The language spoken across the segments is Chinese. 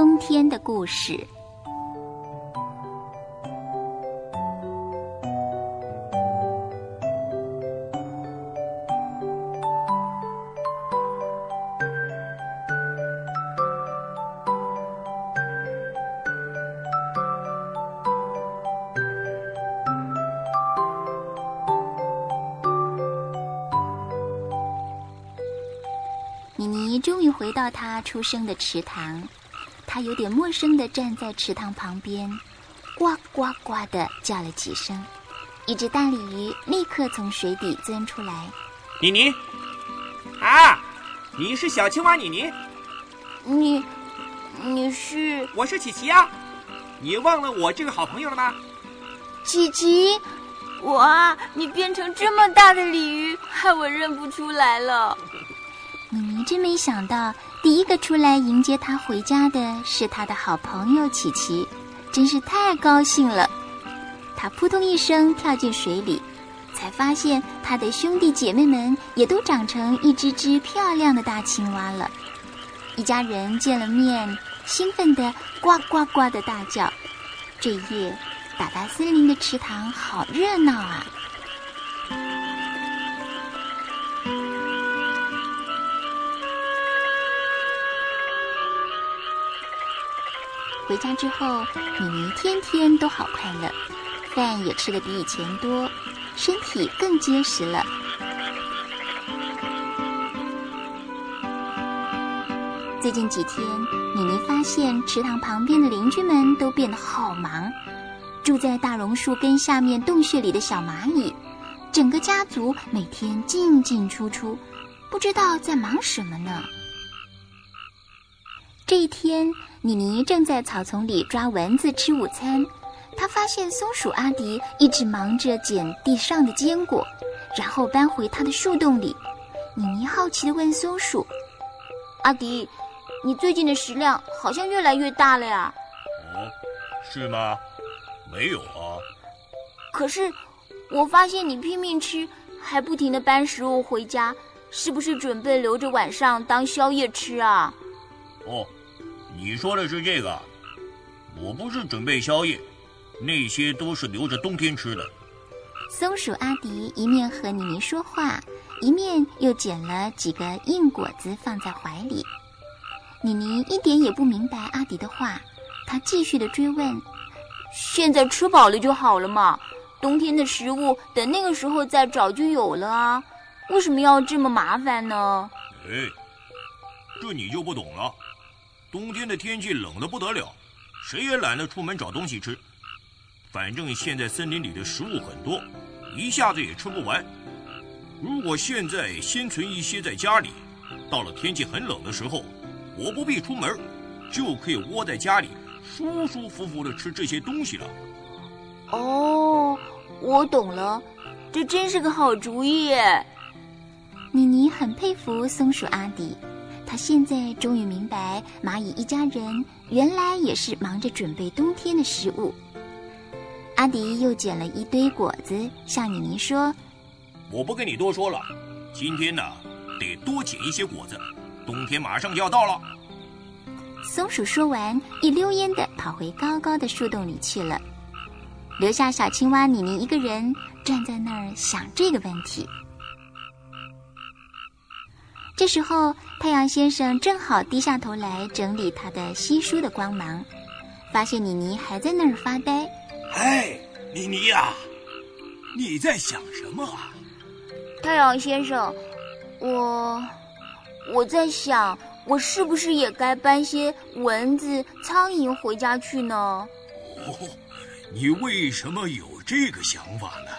冬天的故事。妮妮终于回到她出生的池塘，她有点陌生的站在池塘旁边，呱呱呱的叫了几声，一只大鲤鱼立刻从水底钻出来。妮妮，啊，你是小青蛙妮妮？你，你是？我是琪琪啊，你忘了我这个好朋友了吗？琪琪，哇，你变成这么大的鲤鱼，害我认不出来了。妮妮真没想到，第一个出来迎接他回家的是他的好朋友琪琪，真是太高兴了。他扑通一声跳进水里，才发现他的兄弟姐妹们也都长成一只只漂亮的大青蛙了。一家人见了面，兴奋地呱呱呱的大叫。这夜，达达森林的池塘好热闹啊！回家之后，妮妮天天都好快乐，饭也吃的比以前多，身体更结实了。最近几天，妮妮发现池塘旁边的邻居们都变得好忙。住在大榕树根下面洞穴里的小蚂蚁，整个家族每天进进出出，不知道在忙什么呢。这一天，妮妮正在草丛里抓蚊子吃午餐，她发现松鼠阿迪一直忙着捡地上的坚果，然后搬回他的树洞里。妮妮好奇地问松鼠：“阿迪，你最近的食量好像越来越大了呀？”“哦，是吗？没有啊。”“可是我发现你拼命吃，还不停地搬食物回家，是不是准备留着晚上当宵夜吃啊？”“哦。”你说的是这个，我不是准备宵夜，那些都是留着冬天吃的。松鼠阿迪一面和妮妮说话，一面又捡了几个硬果子放在怀里。妮妮一点也不明白阿迪的话，她继续的追问：“现在吃饱了就好了嘛，冬天的食物等那个时候再找就有了啊，为什么要这么麻烦呢？”哎，这你就不懂了。冬天的天气冷得不得了，谁也懒得出门找东西吃。反正现在森林里的食物很多，一下子也吃不完。如果现在先存一些在家里，到了天气很冷的时候，我不必出门，就可以窝在家里，舒舒服服地吃这些东西了。哦，我懂了，这真是个好主意。妮妮很佩服松鼠阿迪。他现在终于明白，蚂蚁一家人原来也是忙着准备冬天的食物。阿迪又捡了一堆果子，向妮妮说：“我不跟你多说了，今天呢，得多捡一些果子，冬天马上就要到了。”松鼠说完，一溜烟的跑回高高的树洞里去了，留下小青蛙妮妮一个人站在那儿想这个问题。这时候，太阳先生正好低下头来整理他的稀疏的光芒，发现妮妮还在那儿发呆。哎，妮妮呀，你在想什么啊？太阳先生，我我在想，我是不是也该搬些蚊子、苍蝇回家去呢？哦，你为什么有这个想法呢？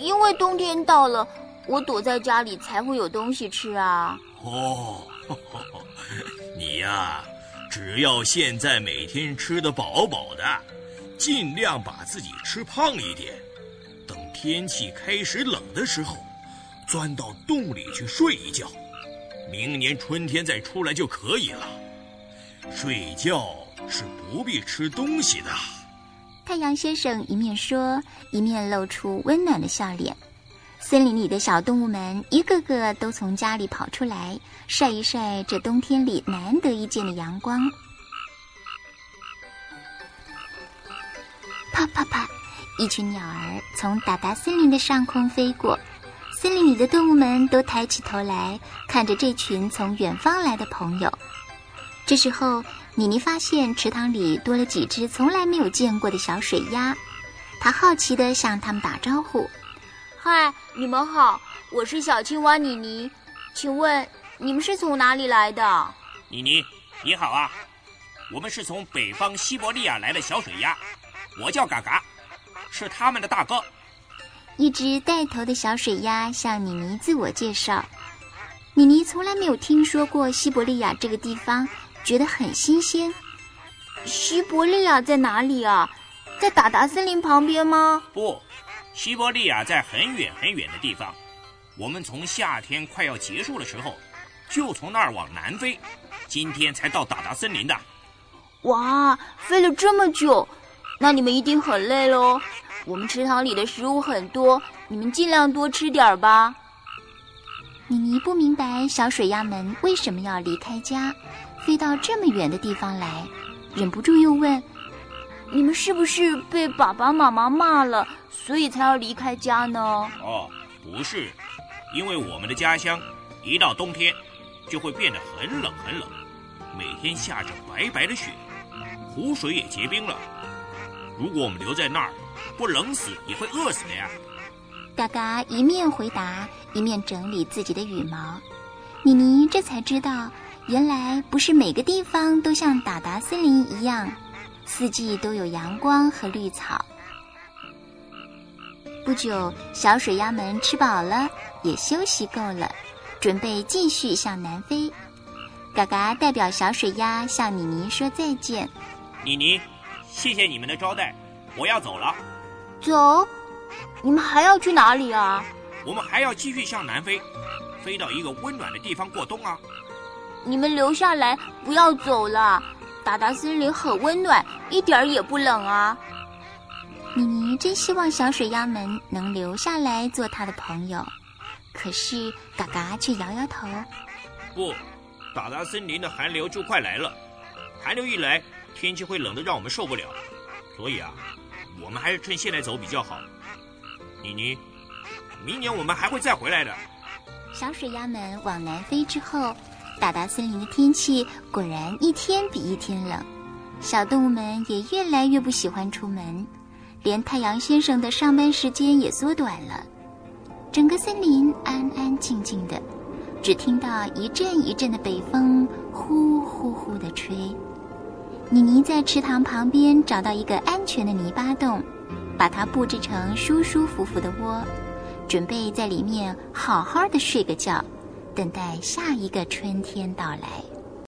因为冬天到了。我躲在家里才会有东西吃啊！哦，你呀，只要现在每天吃得饱饱的，尽量把自己吃胖一点。等天气开始冷的时候，钻到洞里去睡一觉，明年春天再出来就可以了。睡觉是不必吃东西的。太阳先生一面说，一面露出温暖的笑脸。森林里的小动物们一个个都从家里跑出来晒一晒这冬天里难得一见的阳光。啪啪啪一群鸟儿从达达森林的上空飞过森林里的动物们都抬起头来看着这群从远方来的朋友。这时候米妮发现池塘里多了几只从来没有见过的小水鸭她好奇地向它们打招呼。嗨，你们好，我是小青蛙妮妮，请问你们是从哪里来的？”妮妮，你好啊，我们是从北方西伯利亚来的小水鸭，我叫嘎嘎，是他们的大哥。一只带头的小水鸭向妮妮自我介绍：“妮妮从来没有听说过西伯利亚这个地方。”觉得很新鲜。西伯利亚在哪里啊？在达达森林旁边吗？不，西伯利亚在很远很远的地方。我们从夏天快要结束的时候，就从那儿往南飞，今天才到达达森林的。哇，飞了这么久，那你们一定很累喽。我们池塘里的食物很多，你们尽量多吃点吧。米妮不明白小水鸭们为什么要离开家。飞到这么远的地方来，忍不住又问：“你们是不是被爸爸妈妈骂了，所以才要离开家呢？”哦，不是，因为我们的家乡一到冬天就会变得很冷很冷，每天下着白白的雪，湖水也结冰了。如果我们留在那儿，不冷死也会饿死的呀。嘎嘎一面回答，一面整理自己的羽毛。妮妮这才知道。原来不是每个地方都像达达森林一样，四季都有阳光和绿草。不久，小水鸭们吃饱了，也休息够了，准备继续向南飞。嘎嘎代表小水鸭向妮妮说再见。妮妮，谢谢你们的招待，我要走了。走？你们还要去哪里啊？我们还要继续向南飞，飞到一个温暖的地方过冬啊。你们留下来，不要走了。达达森林很温暖，一点儿也不冷啊。妮妮真希望小水鸭们能留下来做她的朋友，可是嘎嘎却摇摇头。不，达达森林的寒流就快来了，寒流一来，天气会冷得让我们受不了。所以啊，我们还是趁现在走比较好。妮妮，明年我们还会再回来的。小水鸭们往南飞之后。达达森林的天气果然一天比一天冷，小动物们也越来越不喜欢出门，连太阳先生的上班时间也缩短了。整个森林安安静静的，只听到一阵一阵的北风呼呼呼的吹。妮妮在池塘旁边找到一个安全的泥巴洞，把它布置成舒舒服服的窝，准备在里面好好的睡个觉。等待下一个春天到来。